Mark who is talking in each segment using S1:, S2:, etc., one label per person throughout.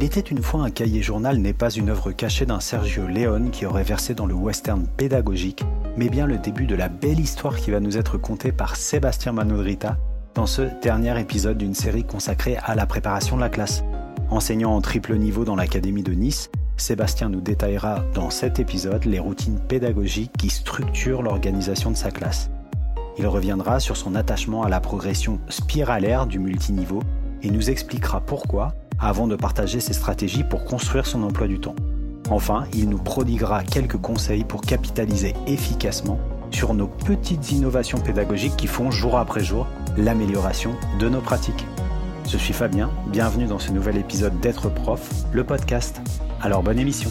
S1: Il était une fois un cahier journal n'est pas une œuvre cachée d'un Sergio Leone qui aurait versé dans le western pédagogique, mais bien le début de la belle histoire qui va nous être contée par Sébastien Manodrita dans ce dernier épisode d'une série consacrée à la préparation de la classe. Enseignant en triple niveau dans l'Académie de Nice, Sébastien nous détaillera dans cet épisode les routines pédagogiques qui structurent l'organisation de sa classe. Il reviendra sur son attachement à la progression spiralaire du multiniveau et nous expliquera pourquoi, avant de partager ses stratégies pour construire son emploi du temps. Enfin, il nous prodiguera quelques conseils pour capitaliser efficacement sur nos petites innovations pédagogiques qui font jour après jour l'amélioration de nos pratiques. Je suis Fabien, bienvenue dans ce nouvel épisode d'être prof, le podcast. Alors bonne émission.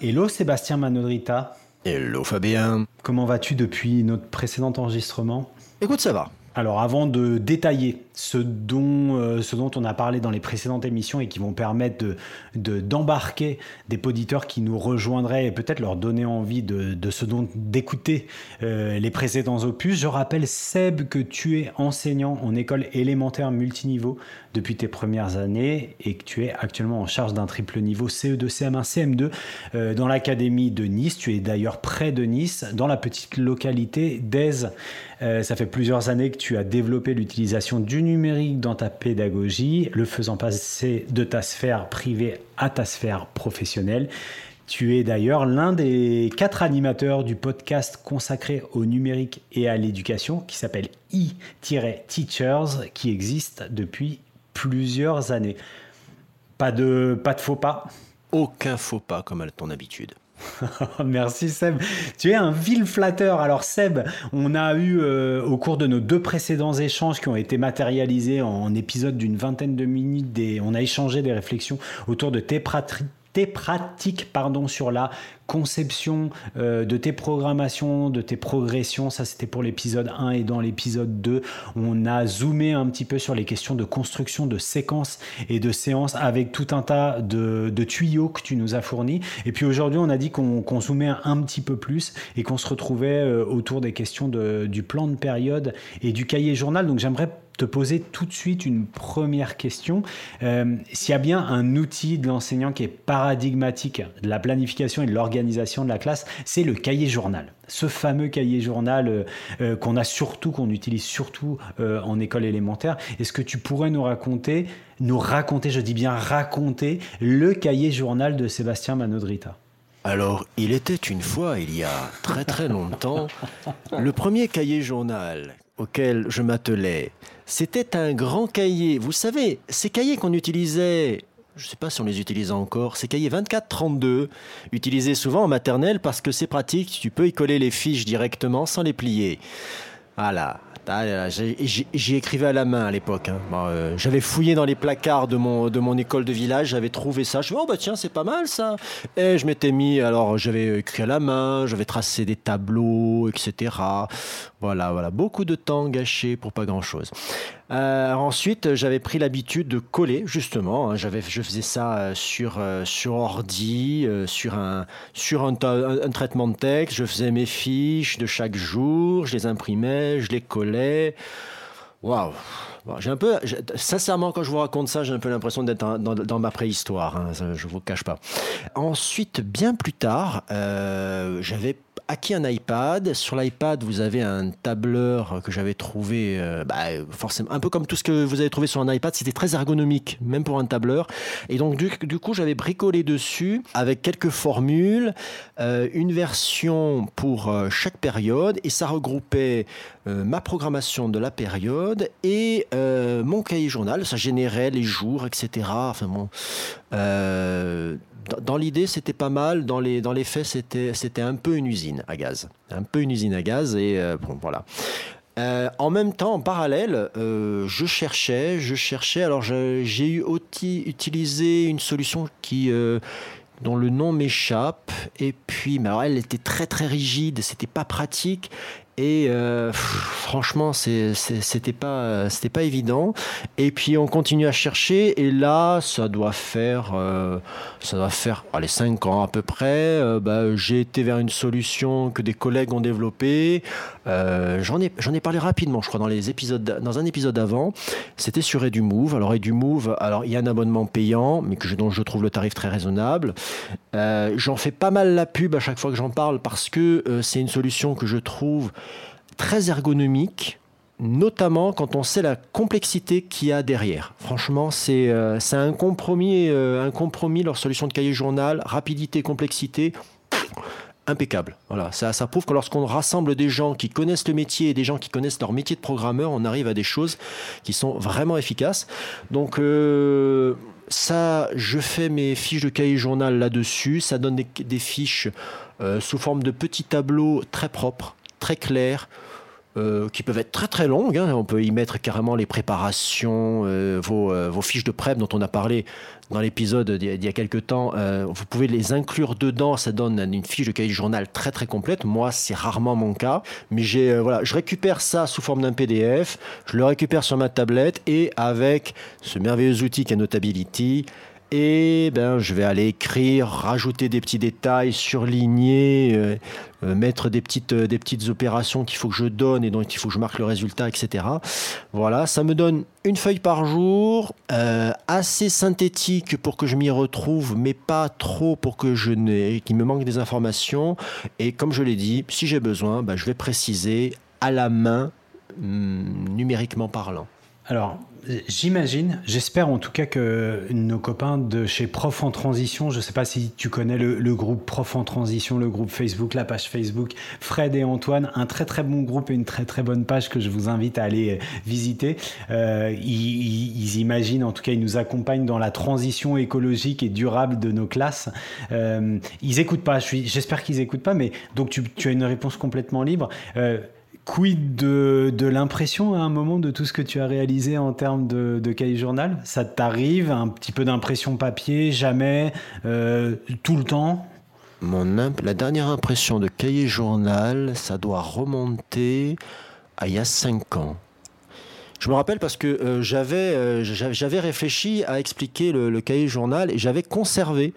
S1: Hello Sébastien Manodrita.
S2: Hello Fabien.
S1: Comment vas-tu depuis notre précédent enregistrement?
S2: Écoute, ça va.
S1: Alors avant de détailler ce dont, euh, ce dont on a parlé dans les précédentes émissions et qui vont permettre de, d'embarquer des auditeurs qui nous rejoindraient et peut-être leur donner envie de, de ce dont d'écouter euh, les précédents opus, je rappelle Seb que tu es enseignant en école élémentaire multiniveau depuis tes premières années et que tu es actuellement en charge d'un triple niveau CE2, CM1, CM2 euh, dans l'académie de Nice. Tu es d'ailleurs près de Nice, dans la petite localité d'Aise. ça fait plusieurs années que tu as développé l'utilisation du dans ta pédagogie, le faisant passer de ta sphère privée à ta sphère professionnelle. Tu es d'ailleurs l'un des quatre animateurs du podcast consacré au numérique et à l'éducation qui s'appelle e-teachers qui existe depuis plusieurs années. Pas de, pas de faux pas?
S2: Aucun faux pas comme à ton habitude.
S1: Merci Seb. Tu es un vil flatteur. Alors Seb, on a eu euh, au cours de nos deux précédents échanges qui ont été matérialisés en, épisodes d'une vingtaine de minutes, on a échangé des réflexions autour de tes, pratiques tes pratiques pardon, sur la conception euh, de tes programmations, de tes progressions. Ça, c'était pour l'épisode 1 et dans l'épisode 2, on a zoomé un petit peu sur les questions de construction de séquences et de séances avec tout un tas de, tuyaux que tu nous as fournis. Et puis aujourd'hui, on a dit qu'on zoomait un, petit peu plus et qu'on se retrouvait euh, autour des questions du plan de période et du cahier journal. Donc j'aimerais te poser tout de suite une première question. Euh, s'il y a bien un outil de l'enseignant qui est paradigmatique de la planification et de l'organisation de la classe, c'est le cahier journal. Ce fameux cahier journal euh, euh, qu'on a surtout, qu'on utilise surtout en école élémentaire. Est-ce que tu pourrais nous raconter, nous raconter, je dis bien raconter, le cahier journal de Sébastien Manodrita?
S2: Alors, il était une fois, il y a très très longtemps, le premier cahier journal auquel je m'attelais, c'était un grand cahier. Vous savez, ces cahiers qu'on utilisait je ne sais pas si on les utilise encore, ces cahiers 24-32, utilisés souvent en maternelle parce que c'est pratique, tu peux y coller les fiches directement sans les plier. Voilà, ah, j'y écrivais à la main à l'époque. Hein. Euh, j'avais fouillé dans les placards de mon, école de village, j'avais trouvé ça. Je me oh bah tiens, c'est pas mal ça. Et je m'étais mis, alors j'avais écrit à la main, j'avais tracé des tableaux, etc. Voilà, voilà, beaucoup de temps gâché pour pas grand chose. Euh, ensuite, j'avais pris l'habitude de coller, justement. Hein. j'avais, je faisais ça sur, ordi, sur un, un, traitement de texte. Je faisais mes fiches de chaque jour, je les imprimais, je les collais Waouh j'ai un peu, sincèrement, quand je vous raconte ça, j'ai un peu l'impression d'être dans, ma préhistoire. Hein, je vous cache pas. Ensuite, bien plus tard, euh, j'avais acquis un iPad. Sur l'iPad, vous avez un tableur que j'avais trouvé, euh, bah, forcément, un peu comme tout ce que vous avez trouvé sur un iPad. C'était très ergonomique, même pour un tableur. Et donc, du, coup, j'avais bricolé dessus avec quelques formules, euh, une version pour chaque période, et ça regroupait ma programmation de la période et mon cahier journal. Ça générait les jours, etc. Enfin bon dans l'idée, c'était pas mal. Dans les, dans les faits, c'était, c'était un peu une usine à gaz. Un peu une usine à gaz. Et euh, bon, voilà. Euh, en même temps, en parallèle, euh, je cherchais, je cherchais. Alors, j'ai eu aussi utilisé une solution qui, dont le nom m'échappe. Et puis, mais elle était très très rigide, c'était pas pratique. Et euh, franchement, c'était pas, pas évident. Et puis on continue à chercher. Et là, ça doit faire, euh, ça faire, allez, 5 ans à peu près. Euh, bah, j'ai été vers une solution que des collègues ont développée. j'en ai, ai parlé rapidement, je crois, dans les épisodes, dans un épisode avant. C'était sur EduMove. Alors EduMove, alors il y a un abonnement payant, mais que dont je trouve le tarif très raisonnable. j'en fais pas mal la pub à chaque fois que j'en parle parce que c'est une solution que je trouve très ergonomique, notamment quand on sait la complexité qu'il y a derrière. Franchement, c'est euh, un, compromis, euh, un compromis, leur solution de cahier journal, rapidité, complexité. impeccable. Voilà, ça, ça prouve que lorsqu'on rassemble des gens qui connaissent le métier et des gens qui connaissent leur métier de programmeur, on arrive à des choses qui sont vraiment efficaces. Donc, euh, ça, je fais mes fiches de cahier journal là-dessus. Ça donne des, des fiches sous forme de petits tableaux très propres, très clairs. Euh, qui peuvent être très très longues. Hein. On peut y mettre carrément les préparations, euh, vos, euh, vos, fiches de prep dont on a parlé dans l'épisode d'il y a quelques temps. vous pouvez les inclure dedans, ça donne une fiche de cahier de journal très très complète. Moi, c'est rarement mon cas, mais j'ai voilà, je récupère ça sous forme d'un PDF, je le récupère sur ma tablette et avec ce merveilleux outil qu'est Notability, et ben, je vais aller écrire, rajouter des petits détails, surligner, euh, euh, mettre des petites, euh, des petites opérations qu'il faut que je donne et dont il faut que je marque le résultat, etc. Voilà, ça me donne une feuille par jour, assez synthétique pour que je m'y retrouve, mais pas trop pour que je qu'il me manque des informations. Et comme je l'ai dit, si j'ai besoin, ben, je vais préciser à la main, hum, numériquement parlant.
S1: Alors, J'imagine, j'espère en tout cas que nos copains de chez Prof en Transition, je ne sais pas si tu connais le, groupe Prof en Transition, le groupe Facebook, la page Facebook, Fred et Antoine, un très très bon groupe et une très très bonne page que je vous invite à aller visiter. Euh, ils, imaginent, en tout cas ils nous accompagnent dans la transition écologique et durable de nos classes. Euh, ils écoutent pas, j'espère qu'ils écoutent pas, mais donc tu, as une réponse complètement libre. Euh, Quid de, l'impression à un moment de tout ce que tu as réalisé en termes de, cahier journal? Ça t'arrive un petit peu d'impression papier, jamais, euh, tout le temps?
S2: Mon La dernière impression de cahier journal, ça doit remonter à il y a 5 ans. Je me rappelle parce que euh, euh, j'avais réfléchi à expliquer le cahier journal et j'avais conservé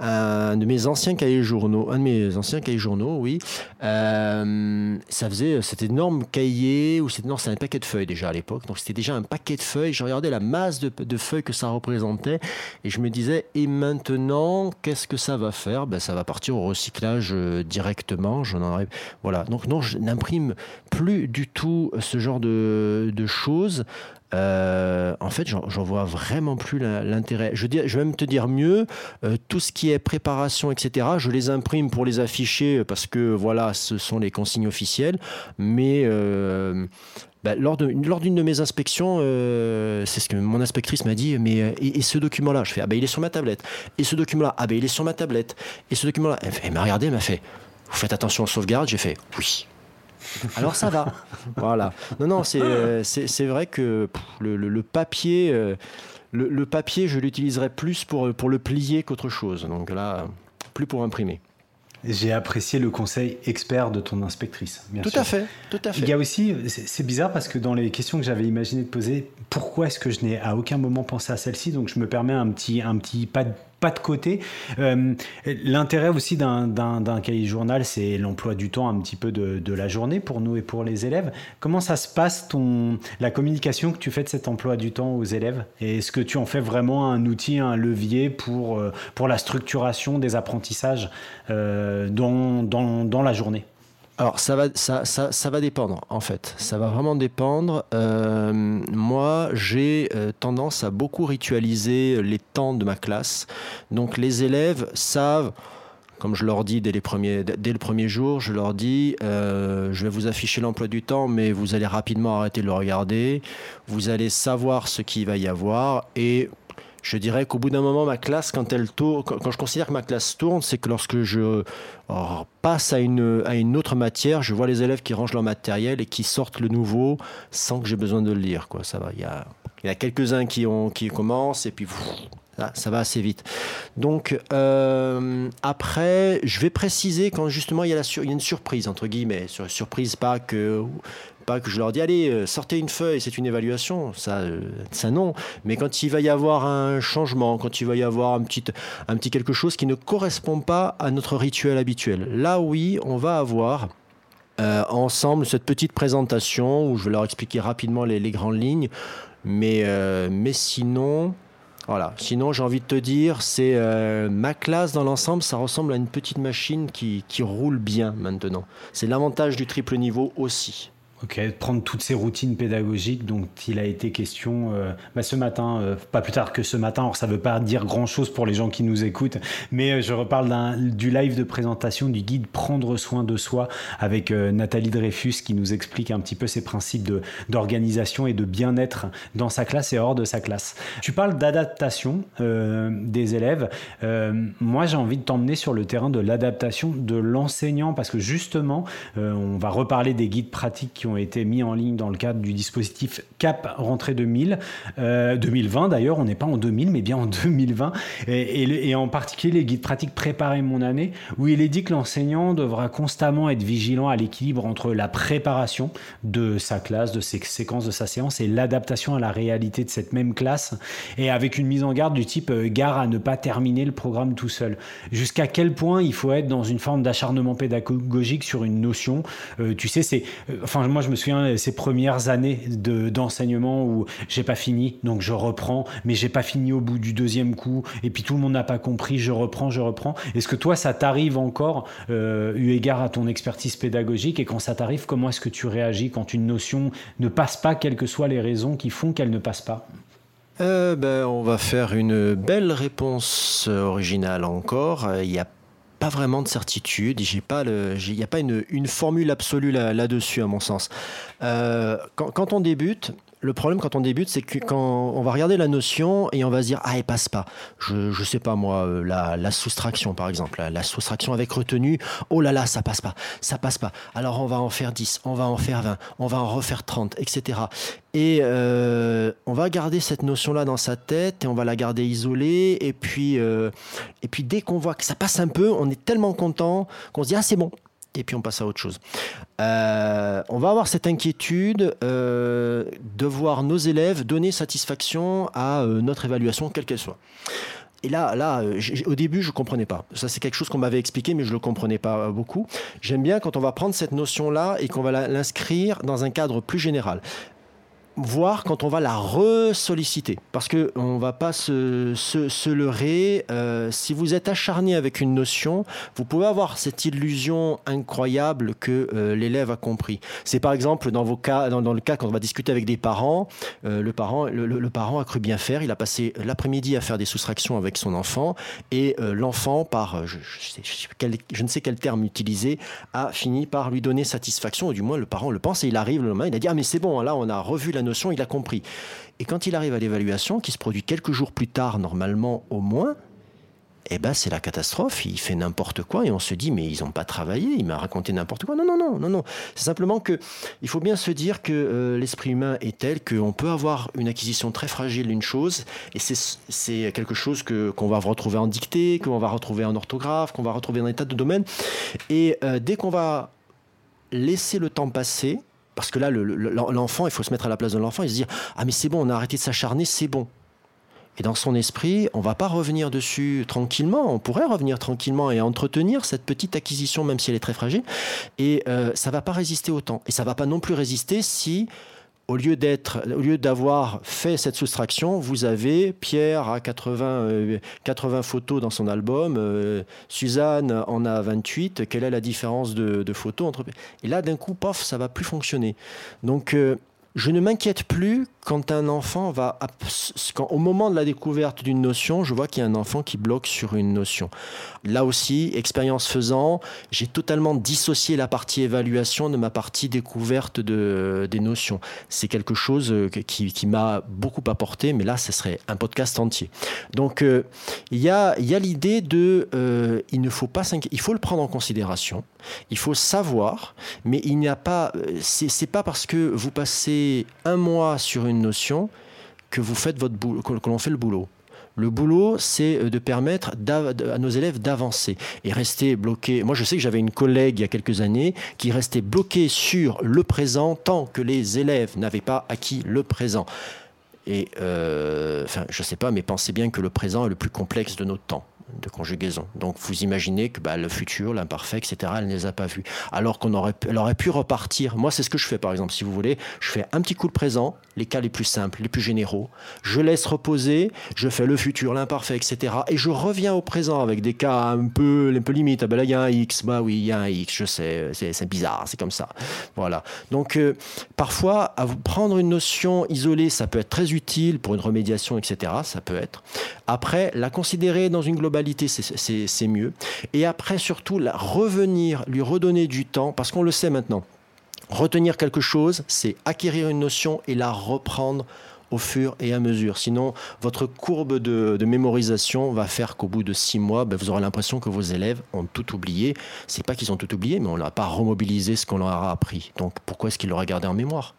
S2: un de mes anciens cahiers journaux, un de mes anciens cahiers journaux, oui. Euh, ça faisait cet énorme cahier, ou c'était non, un paquet de feuilles déjà à l'époque. Donc c'était déjà un paquet de feuilles. Je regardais la masse de, feuilles que ça représentait et je me disais et maintenant qu'est-ce que ça va faire? Ben ça va partir au recyclage euh, directement. J'en aurais, voilà. Donc non, je n'imprime plus du tout ce genre de choses. Euh, en fait, j'en vois vraiment plus l'intérêt. Je, vais même te dire mieux, euh, tout ce qui est préparation, etc., je les imprime pour les afficher parce que voilà, ce sont les consignes officielles. Mais euh, bah, lors d'une de mes inspections, c'est ce que mon inspectrice m'a dit, mais et, ce document-là Je fais, ah ben il est sur ma tablette. Et ce document-là Ah ben il est sur ma tablette. Et ce document-là Elle, m'a regardé, elle m'a fait, vous faites attention aux sauvegardes J'ai fait, oui. Alors ça va. voilà. Non, non, c'est euh, vrai que le, papier, euh, le, papier, je l'utiliserai plus pour, pour le plier qu'autre chose. Donc là, plus pour imprimer.
S1: J'ai apprécié le conseil expert de ton inspectrice.
S2: Bien tout à fait, tout à fait.
S1: Il y a aussi, c'est bizarre parce que dans les questions que j'avais imaginé de poser, pourquoi est-ce que je n'ai à aucun moment pensé à celle-ci? Donc je me permets un petit, un petit pas de pas de côté. Euh, l'intérêt aussi d'un cahier journal, c'est l'emploi du temps un petit peu de, la journée pour nous et pour les élèves. Comment ça se passe, ton, la communication que tu fais de cet emploi du temps aux élèves? Est-ce que tu en fais vraiment un outil, un levier pour, euh, pour la structuration des apprentissages euh, dans, dans, dans la journée?
S2: Alors ça va, ça, ça, ça, va dépendre en fait. Ça va vraiment dépendre. Euh, moi, j'ai euh, tendance à beaucoup ritualiser les temps de ma classe. Donc les élèves savent, comme je leur dis dès, les premiers, dès le premier jour, je leur dis, euh, je vais vous afficher l'emploi du temps, mais vous allez rapidement arrêter de le regarder. Vous allez savoir ce qu'il va y avoir et je dirais qu'au bout d'un moment, ma classe, quand elle tourne, quand je considère que ma classe tourne, c'est que lorsque je oh, passe à une, à une autre matière, je vois les élèves qui rangent leur matériel et qui sortent le nouveau sans que j'ai besoin de le lire. Quoi. Ça va. Il y a, a quelques-uns qui, ont, qui commencent et puis ça, va assez vite. Donc euh, après, je vais préciser quand justement il y a, une surprise entre guillemets, surprise pas que pas que je leur dis allez euh, sortez une feuille, c'est une évaluation, ça, euh, ça non. Mais quand il va y avoir un changement, quand il va y avoir un petit, quelque chose qui ne correspond pas à notre rituel habituel, là oui, on va avoir ensemble cette petite présentation où je vais leur expliquer rapidement les, les grandes lignes. Mais, mais sinon, voilà. Sinon, j'ai envie de te dire, c'est euh, ma classe dans l'ensemble, ça ressemble à une petite machine qui, qui roule bien maintenant. C'est l'avantage du triple niveau aussi.
S1: Ok, prendre toutes ces routines pédagogiques dont il a été question euh, bah, ce matin, euh, pas plus tard que ce matin. Alors ça ne veut pas dire grand-chose pour les gens qui nous écoutent, mais euh, je reparle du live de présentation du guide Prendre soin de soi avec Nathalie Dreyfus qui nous explique un petit peu ses principes d'organisation et de bien-être dans sa classe et hors de sa classe. Tu parles d'adaptation des élèves. moi, j'ai envie de t'emmener sur le terrain de l'adaptation de l'enseignant parce que justement, on va reparler des guides pratiques qui ont ont été mis en ligne dans le cadre du dispositif CAP rentrée 2000, 2020 d'ailleurs, on n'est pas en 2000 mais bien en 2020, et, en particulier les guides pratiques Préparer mon année, où il est dit que l'enseignant devra constamment être vigilant à l'équilibre entre la préparation de sa classe, de ses séquences, de sa séance, et l'adaptation à la réalité de cette même classe, et avec une mise en garde du type euh, gare à ne pas terminer le programme tout seul. Jusqu'à quel point il faut être dans une forme d'acharnement pédagogique sur une notion, euh, tu sais, c'est, euh, enfin moi je me souviens ces premières années d'enseignement où j'ai pas fini, donc je reprends, mais j'ai pas fini au bout du deuxième coup, et puis tout le monde n'a pas compris, je reprends, je reprends. Est-ce que toi, ça t'arrive encore, euh, eu égard à ton expertise pédagogique, et quand ça t'arrive, comment est-ce que tu réagis quand une notion ne passe pas, quelles que soient les raisons qui font qu'elle ne passe pas?
S2: Euh, ben, on va faire une belle réponse originale encore. Il y a pas vraiment de certitude. J'ai pas le, il n'y a pas une, formule absolue là-dessus, à mon sens. Euh, quand, on débute, le problème quand on débute, c'est que quand on va regarder la notion et on va se dire ah elle passe pas. Je sais pas moi euh, la, la soustraction par exemple, la, soustraction avec retenue. Oh là là ça passe pas, ça passe pas. Alors on va en faire 10, on va en faire 20, on va en refaire 30, etc. Et euh, on va garder cette notion là dans sa tête et on va la garder isolée et puis euh, et puis dès qu'on voit que ça passe un peu, on est tellement content qu'on se dit ah c'est bon, et puis on passe à autre chose. Euh, on va avoir cette inquiétude euh, de voir nos élèves donner satisfaction à euh, notre évaluation, quelle qu'elle soit. Et là, là, au début, je comprenais pas. Ça, c'est quelque chose qu'on m'avait expliqué, mais je ne le comprenais pas beaucoup. J'aime bien quand on va prendre cette notion-là et qu'on va l'inscrire dans un cadre plus général voir quand on va la ressolliciter. Parce qu'on ne va pas se, se, leurrer. Euh, si vous êtes acharné avec une notion, vous pouvez avoir cette illusion incroyable que euh, l'élève a compris. C'est par exemple dans, vos cas, dans, le cas quand on va discuter avec des parents, euh, le, parent, le, parent a cru bien faire. Il a passé l'après-midi à faire des soustractions avec son enfant et l'enfant, par je, ne sais quel terme utiliser, a fini par lui donner satisfaction. Ou du moins, le parent le pense et il arrive le lendemain. Il a dit Ah, mais c'est bon, là, on a revu la notion, il a compris. Et quand il arrive à l'évaluation, qui se produit quelques jours plus tard, normalement au moins, eh ben c'est la catastrophe. Il fait n'importe quoi et on se dit mais ils n'ont pas travaillé. Il m'a raconté n'importe quoi. Non non non non non. C'est simplement que il faut bien se dire que euh, l'esprit humain est tel qu'on peut avoir une acquisition très fragile d'une chose et c'est quelque chose que qu'on va retrouver en dictée, qu'on va retrouver en orthographe, qu'on va retrouver dans des tas de domaines. Et euh, dès qu'on va laisser le temps passer, parce que là, l'enfant, il faut se mettre à la place de l'enfant et se dire Ah, mais c'est bon, on a arrêté de s'acharner, c'est bon. Et dans son esprit, on va pas revenir dessus tranquillement. On pourrait revenir tranquillement et entretenir cette petite acquisition, même si elle est très fragile. Et euh, ça va pas résister autant. Et ça va pas non plus résister si au lieu d'être, au lieu d'avoir fait cette soustraction, vous avez Pierre 80, 80 euh, photos dans son album, euh, Suzanne en a 28. Quelle est la différence de, photos entre Et là, d'un coup, pof, ça va plus fonctionner. Donc, euh, je ne m'inquiète plus quand un enfant va, au moment de la découverte d'une notion, je vois qu'il y a un enfant qui bloque sur une notion. Là aussi, expérience faisant, j'ai totalement dissocié la partie évaluation de ma partie découverte de, des notions. C'est quelque chose euh, qui, qui m'a beaucoup apporté, mais là, ce serait un podcast entier. Donc, euh, il y a, y a l'idée de, euh, il ne faut pas il faut le prendre en considération, il faut savoir, mais il n'y a pas, c'est pas parce que vous passez un mois sur une notion que vous faites votre boulot, que l'on fait le boulot. Le boulot, c'est de permettre à nos élèves d'avancer et rester bloqués. Moi, je sais que j'avais une collègue il y a quelques années qui restait bloquée sur le présent tant que les élèves n'avaient pas acquis le présent. Et, euh, je ne sais pas, mais pensez bien que le présent est le plus complexe de notre temps de conjugaison. Donc vous imaginez que bah, le futur, l'imparfait, etc., elle ne les a pas vus. Alors qu'on aurait, aurait pu repartir. Moi, c'est ce que je fais, par exemple, si vous voulez. Je fais un petit coup de présent, les cas les plus simples, les plus généraux. Je laisse reposer, je fais le futur, l'imparfait, etc. Et je reviens au présent avec des cas un peu, un peu limites. Ah ben là, il y a un X. Bah oui, il y a un X, je sais. C'est bizarre, c'est comme ça. Voilà. Donc, euh, parfois, à prendre une notion isolée, ça peut être très utile pour une remédiation, etc. Ça peut être. Après, la considérer dans une globalité c'est mieux. Et après, surtout, la revenir, lui redonner du temps, parce qu'on le sait maintenant. Retenir quelque chose, c'est acquérir une notion et la reprendre au fur et à mesure. Sinon, votre courbe de, mémorisation va faire qu'au bout de six mois, ben, vous aurez l'impression que vos élèves ont tout oublié. C'est pas qu'ils ont tout oublié, mais on n'a pas remobilisé ce qu'on leur a appris. Donc, pourquoi est-ce qu'ils l'auraient gardé en mémoire?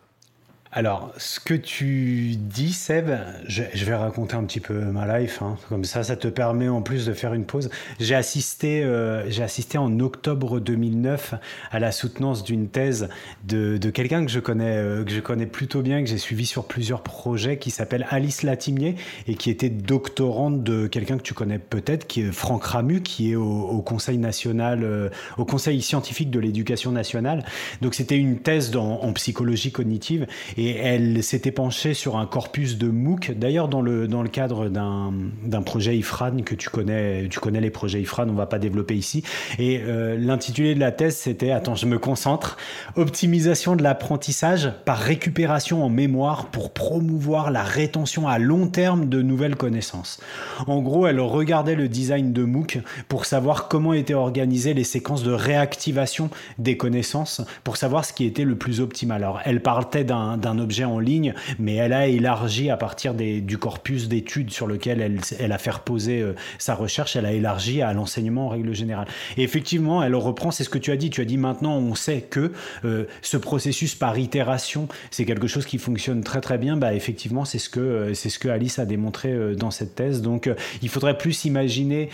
S1: Alors, ce que tu dis, Seb, je, vais raconter un petit peu ma life. Hein. Comme ça, ça te permet en plus de faire une pause. J'ai assisté, euh, j'ai assisté en octobre 2009 à la soutenance d'une thèse de, quelqu'un que je connais, euh, que je connais plutôt bien, que j'ai suivi sur plusieurs projets, qui s'appelle Alice Latimier et qui était doctorante de quelqu'un que tu connais peut-être, qui est Franck Ramu, qui est au, Conseil national, euh, au Conseil scientifique de l'éducation nationale. Donc, c'était une thèse en psychologie cognitive elle s'était penchée sur un corpus de MOOC, d'ailleurs dans le, dans le cadre d'un projet IFRAN que tu connais, tu connais les projets IFRAN, on va pas développer ici. Et euh, l'intitulé de la thèse, c'était, attends, je me concentre, optimisation de l'apprentissage par récupération en mémoire pour promouvoir la rétention à long terme de nouvelles connaissances. En gros, elle regardait le design de MOOC pour savoir comment étaient organisées les séquences de réactivation des connaissances, pour savoir ce qui était le plus optimal. Alors, elle partait d'un un objet en ligne, mais elle a élargi à partir du corpus d'études sur lequel elle, a fait reposer euh, sa recherche, elle a élargi à l'enseignement en règle générale. Et effectivement, elle reprend, c'est ce que tu as dit, tu as dit maintenant on sait que euh, ce processus par itération, c'est quelque chose qui fonctionne très très bien. Bah, effectivement, c'est ce, que, euh, c'est ce que Alice a démontré dans cette thèse. Donc il faudrait plus imaginer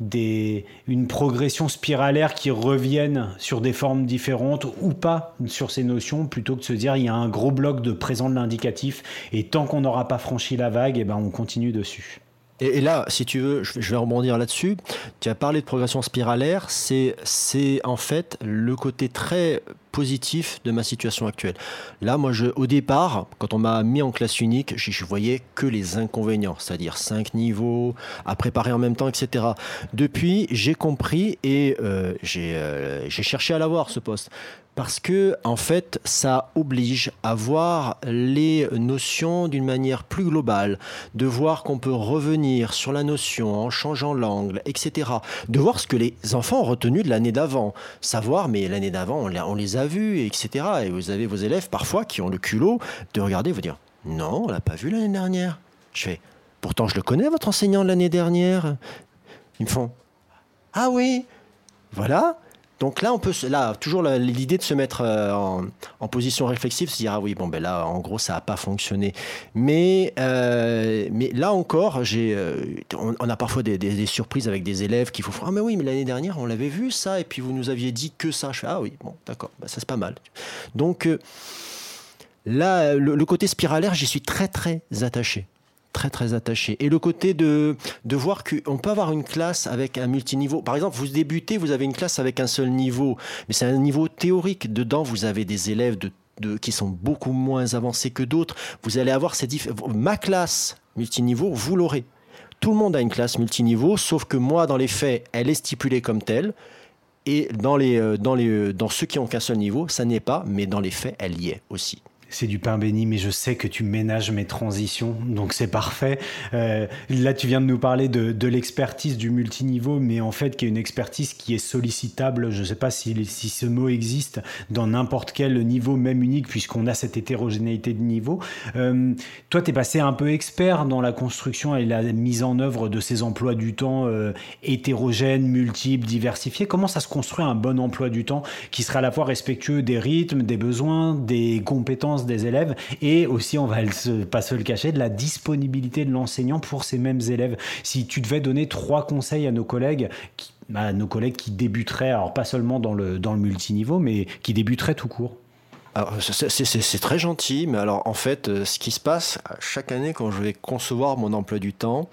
S1: des, une progression spiralaire qui revienne sur des formes différentes ou pas sur ces notions, plutôt que de se dire il y a un gros bloc de présent de l'indicatif et tant qu'on n'aura pas franchi la vague, et eh ben on continue dessus.
S2: Et, là, si tu veux, je vais rebondir là-dessus. Tu as parlé de progression spiralaire. C'est, c'est en fait le côté très positif de ma situation actuelle. Là, moi, je, au départ, quand on m'a mis en classe unique, je, voyais que les inconvénients, c'est-à-dire cinq niveaux à préparer en même temps, etc. Depuis, j'ai compris et euh, euh, j'ai cherché à l'avoir, ce poste parce que en fait ça oblige à voir les notions d'une manière plus globale, de voir qu'on peut revenir sur la notion en changeant l'angle, etc. De voir ce que les enfants ont retenu de l'année d'avant, savoir mais l'année d'avant on, les a vus, etc. Et vous avez vos élèves parfois qui ont le culot de regarder et vous dire non on l'a pas vu l'année dernière. Je fais pourtant je le connais votre enseignant de l'année dernière. Ils me font ah oui voilà donc là, on peut, là, toujours l'idée de se mettre euh, en, position réflexive, se dire ah oui, bon ben là, en gros, ça n'a pas fonctionné. Mais, euh, mais là encore, j'ai, euh, on, a parfois des, surprises avec des élèves qui font ah mais oui, mais l'année dernière, on l'avait vu ça, et puis vous nous aviez dit que ça. Ah oui, bon, d'accord, bah, ça c'est pas mal. Donc là, le côté spiralaire, j'y suis très très attaché très très attaché. Et le côté de, de voir qu'on peut avoir une classe avec un multiniveau. Par exemple, vous débutez, vous avez une classe avec un seul niveau, mais c'est un niveau théorique. Dedans, vous avez des élèves de, qui sont beaucoup moins avancés que d'autres. Vous allez avoir ces Ma classe multiniveau, vous l'aurez. Tout le monde a une classe multiniveau, sauf que moi, dans les faits, elle est stipulée comme telle. Et dans, les, euh, dans, les, euh, dans ceux qui ont qu'un seul niveau, ça n'est pas, mais dans les faits, elle y est aussi.
S1: C'est du pain béni, mais je sais que tu ménages mes transitions, donc c'est parfait. Euh, là, tu viens de nous parler de, l'expertise du multiniveau, mais en fait, qui est une expertise qui est sollicitable. Je ne sais pas si, si, ce mot existe dans n'importe quel niveau, même unique, puisqu'on a cette hétérogénéité de niveau. Euh, toi, tu es passé un peu expert dans la construction et la mise en œuvre de ces emplois du temps euh, hétérogènes, multiples, diversifiés. Comment ça se construit un bon emploi du temps qui sera à la fois respectueux des rythmes, des besoins, des compétences des élèves et aussi, on va pas se le cacher, de la disponibilité de l'enseignant pour ces mêmes élèves. Si tu devais donner trois conseils à nos collègues qui, à nos collègues qui débuteraient, alors pas seulement dans le, dans le multiniveau, mais qui débuteraient tout court
S2: c'est très gentil, mais alors en fait, euh, ce qui se passe chaque année quand je vais concevoir mon emploi du temps,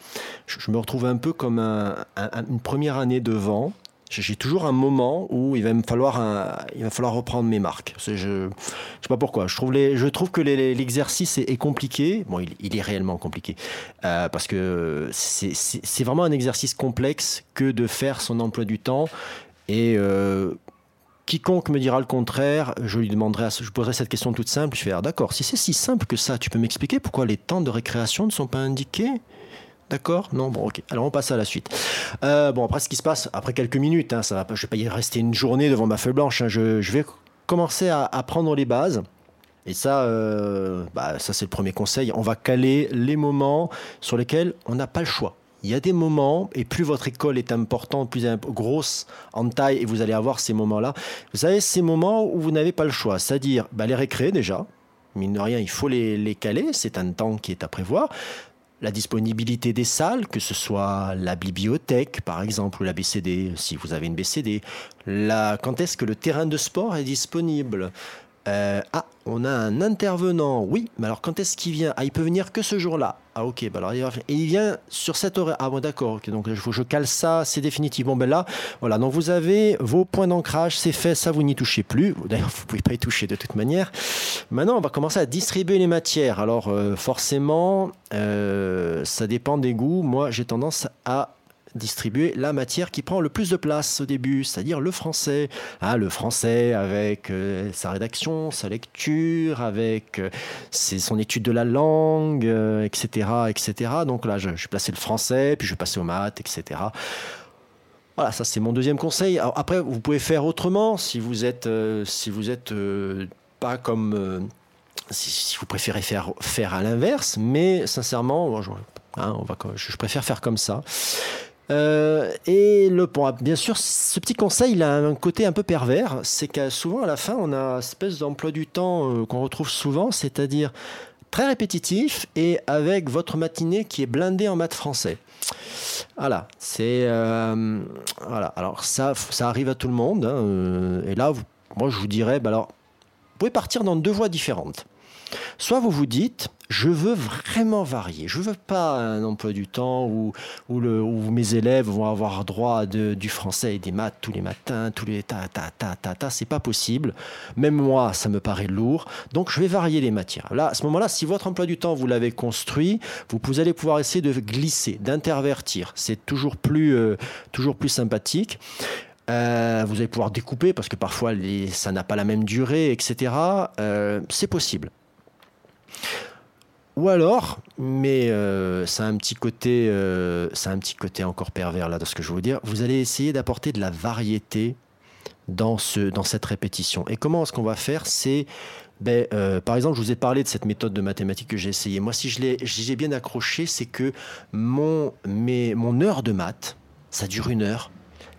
S2: je, me retrouve un peu comme une première année devant. J'ai toujours un moment où il va me falloir, il va falloir reprendre mes marques. Je ne sais pas pourquoi. Je trouve, les, je trouve que l'exercice est, compliqué. Bon, il, est réellement compliqué. Euh, parce que c'est vraiment un exercice complexe que de faire son emploi du temps. Et euh, Quiconque me dira le contraire, je lui demanderai, je poserai cette question toute simple. Je vais dire, d'accord, si c'est si simple que ça, tu peux m'expliquer pourquoi les temps de récréation ne sont pas indiqués? D'accord? Non Bon, ok. Alors on passe à la suite. Euh, bon, après, ce qui se passe, après quelques minutes, hein, ça va je vais pas y rester une journée devant ma feuille blanche. Hein, je, vais commencer à, prendre les bases. Et ça, euh, bah, ça c'est le premier conseil. On va caler les moments sur lesquels on n'a pas le choix. Il y a des moments, et plus votre école est importante, plus grosse en taille, et vous allez avoir ces moments-là. Vous savez, ces moments où vous n'avez pas le choix, c'est-à-dire bah, les récrés déjà, mine de rien, il faut les caler, c'est un temps qui est à prévoir. La disponibilité des salles, que ce soit la bibliothèque par exemple, ou la BCD, si vous avez une BCD. La, quand est-ce que le terrain de sport est disponible? Euh, ah, on a un intervenant. Oui, mais alors quand est-ce qu'il vient? Ah, il peut venir que ce jour-là. Ah, ok. Bah alors, il vient sur cette horaire. Ah, bon, d'accord. Ok, donc je cale ça, c'est définitif. Bon, ben là, voilà. Donc vous avez vos points d'ancrage, c'est fait. Ça, vous n'y touchez plus. D'ailleurs, vous pouvez pas y toucher de toute manière. Maintenant, on va commencer à distribuer les matières. Alors, euh, forcément, euh, ça dépend des goûts. Moi, j'ai tendance à distribuer la matière qui prend le plus de place au début, c'est-à-dire le français. Ah, le français avec euh, sa rédaction, sa lecture, avec euh, son étude de la langue, etc., euh, etc. Donc là, je, je vais placer le français, puis je vais passer aux maths, etc. Voilà, ça c'est mon deuxième conseil. après, vous pouvez faire autrement si vous êtes, si vous êtes pas comme si, vous préférez faire, faire à l'inverse, mais sincèrement, hein, je préfère faire comme ça. Euh, et le bon, bien sûr, ce petit conseil, il a un côté un peu pervers, c'est que souvent à la fin, on a une espèce d'emploi du temps euh, qu'on retrouve souvent, c'est-à-dire très répétitif et avec votre matinée qui est blindée en maths français. Voilà, c'est euh, voilà. Alors ça, ça arrive à tout le monde. Hein, et là, moi, je vous dirais, bah alors, vous pouvez partir dans deux voies différentes. Soit vous vous dites, je veux vraiment varier. Je veux pas un emploi du temps où, mes élèves vont avoir droit à du français et des maths tous les matins, tous les ta ta ta ta ta. C'est pas possible. Même moi, ça me paraît lourd. Donc, je vais varier les matières. Là, à ce moment-là, si votre emploi du temps vous l'avez construit, vous, allez pouvoir essayer de glisser, d'intervertir. C'est toujours plus, euh, toujours plus sympathique. Euh, vous allez pouvoir découper parce que parfois ça n'a pas la même durée, etc. Euh, c'est possible. Ou alors, mais euh, ça a un petit côté, euh, un petit côté encore pervers là dans ce que je veux vous dire. Vous allez essayer d'apporter de la variété dans ce, dans cette répétition. Et comment est-ce qu'on va faire? C'est, ben, euh, par exemple, je vous ai parlé de cette méthode de mathématiques que j'ai essayé. Moi, si je l'ai, j'ai bien accroché, c'est que mon, mon heure de maths, ça dure une heure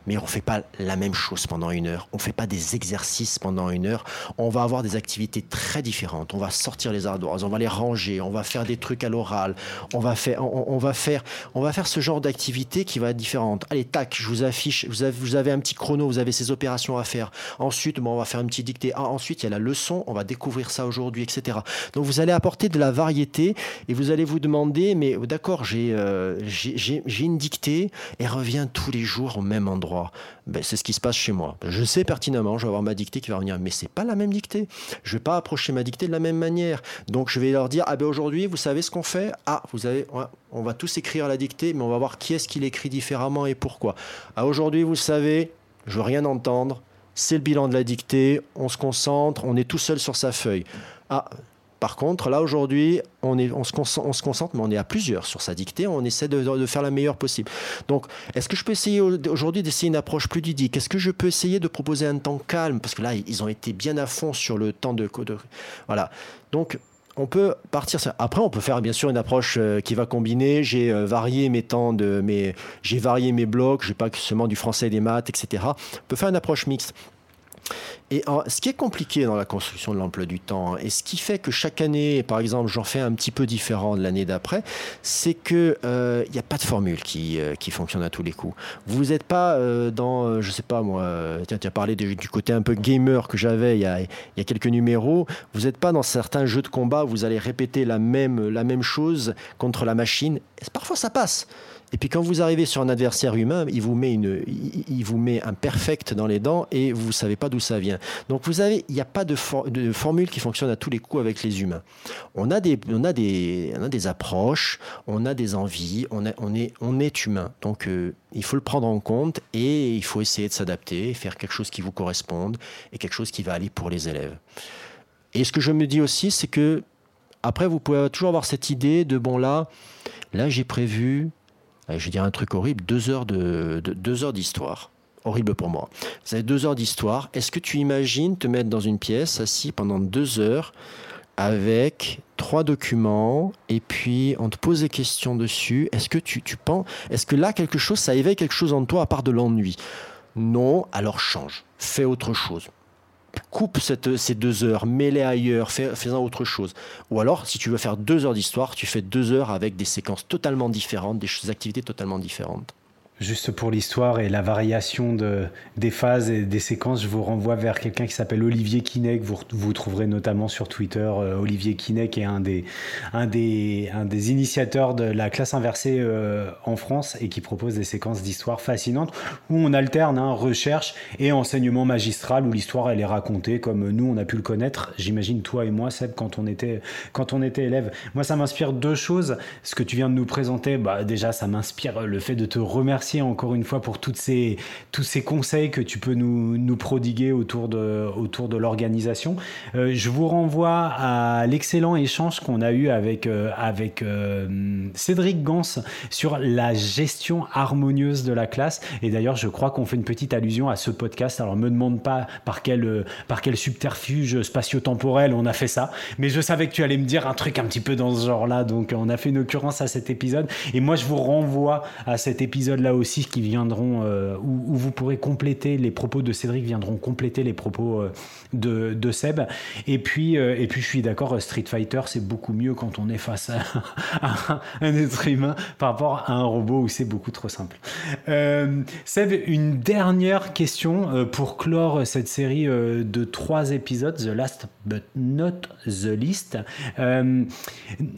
S2: mais on ne fait pas la même chose pendant une heure. On ne fait pas des exercices pendant une heure. On va avoir des activités très différentes. On va sortir les ardoises, on va les ranger, on va faire des trucs à l'oral, on va faire, on, va faire, on va faire ce genre d'activité qui va être différente. Allez, tac, je vous affiche. Vous avez, vous avez un petit chrono, vous avez ces opérations à faire. Ensuite, bon, on va faire un petit dictée. Ensuite, il y a la leçon. On va découvrir ça aujourd'hui, etc. Donc, vous allez apporter de la variété et vous allez vous demander, mais d'accord, j'ai euh, j'ai une dictée, elle revient tous les jours au même endroit. Ben, c'est ce qui se passe chez moi. Je sais pertinemment, je vais avoir ma dictée qui va revenir, mais c'est pas la même dictée. Je vais pas approcher ma dictée de la même manière. Donc je vais leur dire, ah ben aujourd'hui, vous savez ce qu'on fait? Ah, vous avez, on va tous écrire la dictée, mais on va voir qui est-ce qui l'écrit différemment et pourquoi. Ah aujourd'hui, vous savez, je veux rien entendre. C'est le bilan de la dictée, on se concentre, on est tout seul sur sa feuille. Ah, par contre, là aujourd'hui, on, se concentre, mais on est à plusieurs sur sa dictée, on essaie de, faire la meilleure possible. Donc, est-ce que je peux essayer aujourd'hui d'essayer une approche plus ludique? Est-ce que je peux essayer de proposer un temps calme? Parce que là, ils ont été bien à fond sur le temps de... de voilà. Donc, on peut partir. Après, on peut faire bien sûr une approche euh, qui va combiner. J'ai euh, varié mes temps de mes, j'ai varié mes blocs. J'ai pas seulement du français et des maths, etc. On peut faire une approche mixte. Et ce qui est compliqué dans la construction de l'emploi du temps, et ce qui fait que chaque année, par exemple, j'en fais un petit peu différent de l'année d'après, c'est qu'il n'y euh, a pas de formule qui, euh, qui fonctionne à tous les coups. Vous n'êtes pas euh, dans, je sais pas moi, tiens, tu as parlé du côté un peu gamer que j'avais il, il, y a quelques numéros, vous n'êtes pas dans certains jeux de combat où vous allez répéter la même, la même chose contre la machine. parfois ça passe. Et puis quand vous arrivez sur un adversaire humain, il vous met, une, il vous met un perfect dans les dents et vous ne savez pas d'où ça vient. Donc vous avez, il n'y a pas de, formule qui fonctionne à tous les coups avec les humains. On a des, on a des, on a des approches, on a des envies, on, on, est, on est humain. Donc euh, il faut le prendre en compte et il faut essayer de s'adapter, faire quelque chose qui vous corresponde et quelque chose qui va aller pour les élèves. Et ce que je me dis aussi, c'est que après, vous pouvez toujours avoir cette idée de bon là, là j'ai prévu je vais dire un truc horrible, deux heures de, deux heures d'histoire. Horrible pour moi. Vous avez deux heures d'histoire. Est-ce que tu imagines te mettre dans une pièce assis pendant deux heures avec trois documents et puis on te pose des questions dessus? Est-ce que tu, tu penses, est-ce que là quelque chose, ça éveille quelque chose en toi à part de l'ennui? Non, alors change, fais autre chose coupe ces deux heures, mets-les ailleurs, fais, autre chose. Ou alors, si tu veux faire deux heures d'histoire, tu fais deux heures avec des séquences totalement différentes, des activités totalement différentes.
S1: Juste pour l'histoire et la variation de, des phases et des séquences, je vous renvoie vers quelqu'un qui s'appelle Olivier Kinek. Vous, vous trouverez notamment sur Twitter. Euh, Olivier Kinek est un des, un, des, un des initiateurs de la classe inversée euh, en France et qui propose des séquences d'histoire fascinantes où on alterne hein, recherche et enseignement magistral où l'histoire elle est racontée comme nous on a pu le connaître. J'imagine toi et moi, Seb, quand on était, quand on était élève. Moi, ça m'inspire deux choses. Ce que tu viens de nous présenter, bah, déjà, ça m'inspire le fait de te remercier encore une fois pour toutes ces, tous ces conseils que tu peux nous, nous prodiguer autour de, autour de l'organisation. Euh, je vous renvoie à l'excellent échange qu'on a eu avec, euh, avec euh, Cédric Gans sur la gestion harmonieuse de la classe. Et d'ailleurs, je crois qu'on fait une petite allusion à ce podcast. Alors, me demande pas par quel, par quel subterfuge spatio-temporel on a fait ça, mais je savais que tu allais me dire un truc un petit peu dans ce genre-là. Donc, on a fait une occurrence à cet épisode. Et moi, je vous renvoie à cet épisode-là aussi qui viendront, euh, où, vous pourrez compléter les propos de Cédric, viendront compléter les propos euh, de, Seb. Et puis, euh, et puis je suis d'accord, Street Fighter, c'est beaucoup mieux quand on est face à, un être humain par rapport à un robot où c'est beaucoup trop simple. Seb, une dernière question pour clore cette série de trois épisodes, The Last but not the Least.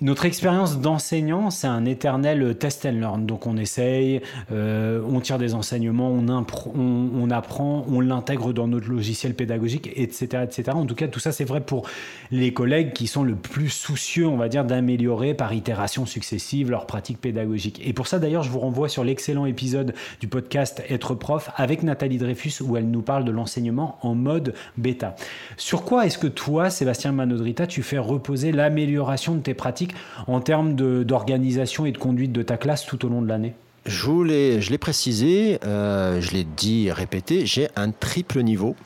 S1: notre expérience d'enseignant, c'est un éternel test and learn. Donc on essaye, euh, on tire des enseignements, on, apprend, on l'intègre dans notre logiciel pédagogique, etc., etc. En tout cas, tout ça, c'est vrai pour les collègues qui sont le plus soucieux, on va dire, d'améliorer par itération successive leur pratique pédagogique. Et pour ça, d'ailleurs, je vous renvoie sur l'excellent épisode du podcast Être prof avec Nathalie Dreyfus où elle nous parle de l'enseignement en mode bêta. Sur quoi est-ce que toi, Sébastien Manodrita, tu fais reposer l'amélioration de tes pratiques en termes d'organisation et de conduite de ta classe tout au long de l'année?
S2: Je, je l'ai précisé, euh, je l'ai dit répété, j'ai un triple niveau.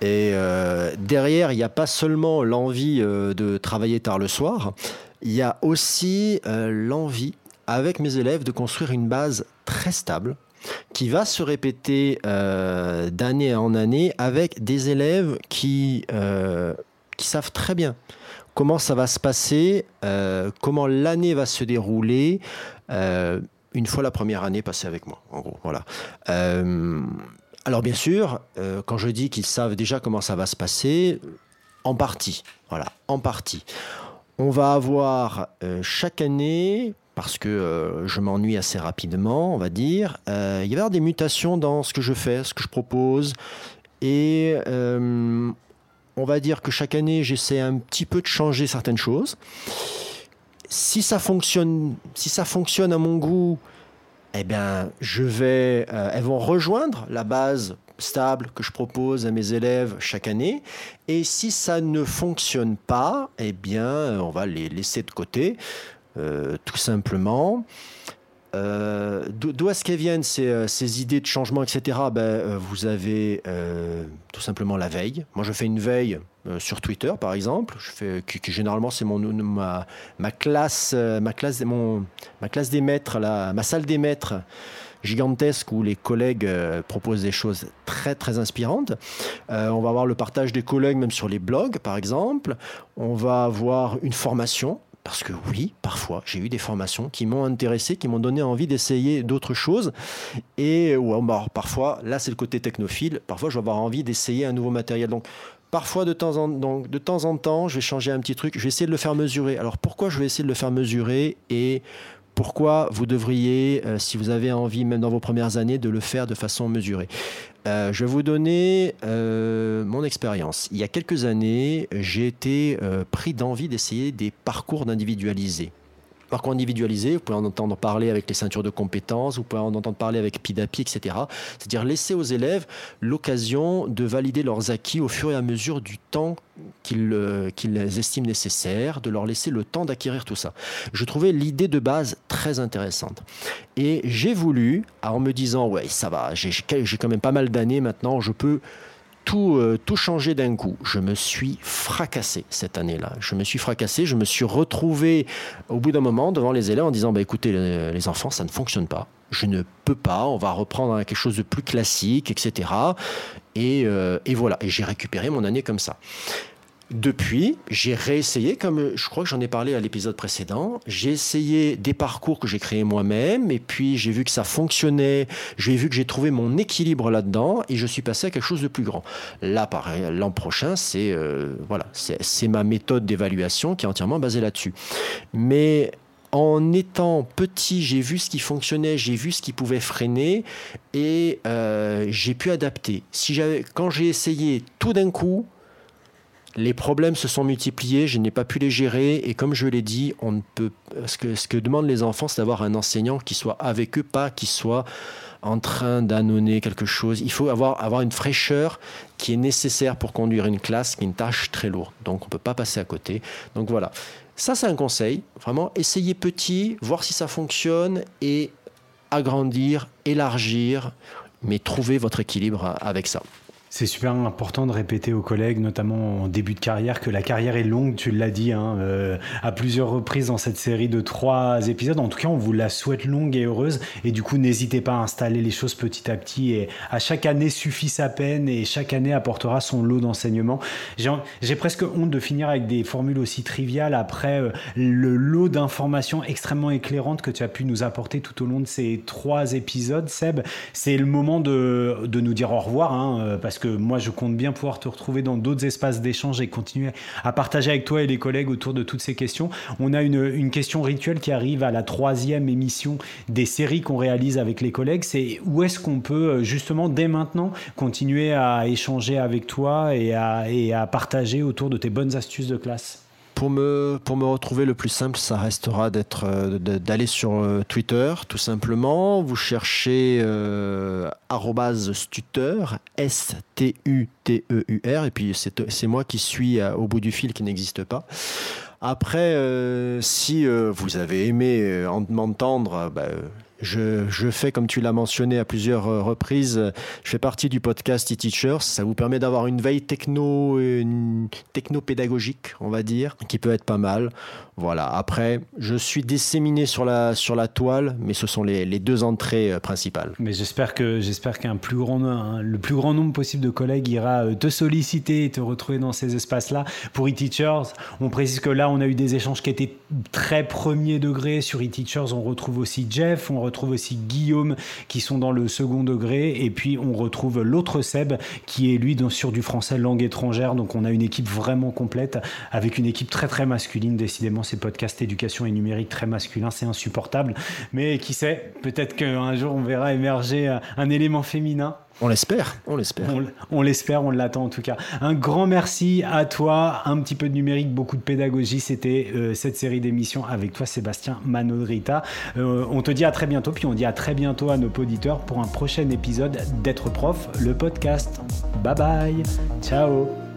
S2: Et euh, derrière, il n'y a pas seulement l'envie euh, de travailler tard le soir, il y a aussi l'envie avec mes élèves de construire une base très stable qui va se répéter d'année en année avec des élèves qui, qui savent très bien comment ça va se passer, comment l'année va se dérouler une fois la première année passée avec moi, en gros. Voilà. Euh, alors bien sûr, euh, quand je dis qu'ils savent déjà comment ça va se passer, en partie, voilà, en partie. On va avoir euh, chaque année, parce que je m'ennuie assez rapidement, on va dire, il va y avoir des mutations dans ce que je fais, ce que je propose, et on va dire que chaque année, j'essaie un petit peu de changer certaines choses si ça fonctionne, si ça fonctionne à mon goût, eh bien, je vais, euh, elles vont rejoindre la base stable que je propose à mes élèves chaque année. Et si ça ne fonctionne pas, eh bien, on va les laisser de côté, euh, tout simplement. Euh, d'où est-ce qu'elles viennent ces, ces, idées de changement, etc. Ben, vous avez tout simplement la veille. Moi, je fais une veille euh, sur Twitter, par exemple, je fais, qui, généralement c'est mon ma, classe, ma classe, mon, ma classe des maîtres, ma salle des maîtres gigantesques où les collègues proposent des choses très très inspirantes. on va avoir le partage des collègues même sur les blogs par exemple. On va avoir une formation parce que oui, parfois, j'ai eu des formations qui m'ont intéressé, qui m'ont donné envie d'essayer d'autres choses. Et ou bah, parfois, là, c'est le côté technophile. Parfois, je vais avoir envie d'essayer un nouveau matériel. Donc, parfois, de temps, en, donc, de temps en temps, je vais changer un petit truc. Je vais essayer de le faire mesurer. Alors, pourquoi je vais essayer de le faire mesurer et pourquoi vous devriez, euh, si vous avez envie, même dans vos premières années, de le faire de façon mesurée? Euh, je vais vous donner euh, mon expérience. Il y a quelques années, j'ai été pris d'envie d'essayer des parcours d'individualiser parcours individualisé, vous pouvez en entendre parler avec les ceintures de compétences, vous pouvez en entendre parler avec PIDAPI, etc. C'est-à-dire laisser aux élèves l'occasion de valider leurs acquis au fur et à mesure du temps qu'ils euh, estiment nécessaire, de leur laisser le temps d'acquérir tout ça. Je trouvais l'idée de base très intéressante. Et j'ai voulu, en me disant, ouais, ça va, j'ai quand même pas mal d'années maintenant, je peux tout, euh, tout changé d'un coup. Je me suis fracassé cette année-là. Je me suis fracassé, je me suis retrouvé au bout d'un moment devant les élèves en disant bah, écoutez, les, enfants, ça ne fonctionne pas. Je ne peux pas, on va reprendre quelque chose de plus classique, etc. Et, euh, et voilà, et j'ai récupéré mon année comme ça. Depuis, j'ai réessayé, comme je crois que j'en ai parlé à l'épisode précédent, j'ai essayé des parcours que j'ai créés moi-même, et puis j'ai vu que ça fonctionnait, j'ai vu que j'ai trouvé mon équilibre là-dedans, et je suis passé à quelque chose de plus grand. Là, pareil, l'an prochain, c'est euh, voilà, ma méthode d'évaluation qui est entièrement basée là-dessus. Mais en étant petit, j'ai vu ce qui fonctionnait, j'ai vu ce qui pouvait freiner, et euh, j'ai pu adapter. Si quand j'ai essayé tout d'un coup, les problèmes se sont multipliés, je n'ai pas pu les gérer et comme je l'ai dit, ce que demandent les enfants, c'est d'avoir un enseignant qui soit avec eux, pas qui soit en train d'annoncer quelque chose. Il faut avoir, avoir une fraîcheur qui est nécessaire pour conduire une classe, qui est une tâche très lourde. Donc on ne peut pas passer à côté. Donc voilà. Ça, c'est un conseil. Vraiment, essayez petit, voir si ça fonctionne et agrandir, élargir, mais trouver votre équilibre avec ça.
S1: C'est super important de répéter aux collègues, notamment en début de carrière, que la carrière est longue, tu l'as dit, hein, euh, à plusieurs reprises dans cette série de trois épisodes. En tout cas, on vous la souhaite longue et heureuse. Et du coup, n'hésitez pas à installer les choses petit à petit. Et à chaque année suffit sa peine et chaque année apportera son lot d'enseignement. J'ai presque honte de finir avec des formules aussi triviales après euh, le lot d'informations extrêmement éclairantes que tu as pu nous apporter tout au long de ces trois épisodes. Seb, c'est le moment de, de, nous dire au revoir, hein, euh, parce que moi je compte bien pouvoir te retrouver dans d'autres espaces d'échange et continuer à partager avec toi et les collègues autour de toutes ces questions. On a une, question rituelle qui arrive à la troisième émission des séries qu'on réalise avec les collègues. C'est où est-ce qu'on peut euh, justement dès maintenant continuer à échanger avec toi et à partager autour de tes bonnes astuces de classe?
S2: Pour me, retrouver, le plus simple, ça restera d'être, euh, d'aller sur euh, Twitter, tout simplement. Vous cherchez euh, @stuteur, S-T-U-T-E-U-R, et puis c'est, moi qui suis au bout du fil qui n'existe pas. Après, si vous avez aimé m'entendre, bah, je, fais, comme tu l'as mentionné à plusieurs euh, reprises, je fais partie du podcast e-teachers. Ça vous permet d'avoir une veille techno, une techno-pédagogique, on va dire, qui peut être pas mal. Voilà. Après, je suis disséminé sur la, sur la toile, mais ce sont les, les deux entrées euh, principales.
S1: Mais j'espère que j'espère qu'un plus grand le plus grand nombre possible de collègues ira euh, te solliciter et te retrouver dans ces espaces-là. Pour e-teachers, on précise que là, on a eu des échanges qui étaient très premier degré sur e-teachers. On retrouve aussi Jeff, on retrouve aussi Guillaume qui sont dans le second degré, et puis on retrouve l'autre Seb qui est lui sur du français langue étrangère. Donc on a une équipe vraiment complète avec une équipe très très masculine. Décidément, ces podcasts éducation et numérique très masculin, c'est insupportable. Mais qui sait, peut-être qu'un jour on verra émerger un élément féminin
S2: on l'espère, on l'espère.
S1: On, l'espère, on l'attend en tout cas. Un grand merci à toi, un petit peu de numérique, beaucoup de pédagogie. C'était euh, cette série d'émissions avec toi, Sébastien Manodrita. Euh, on te dit à très bientôt, puis on dit à très bientôt à nos auditeurs pour un prochain épisode d'être prof, le podcast. Bye bye, ciao.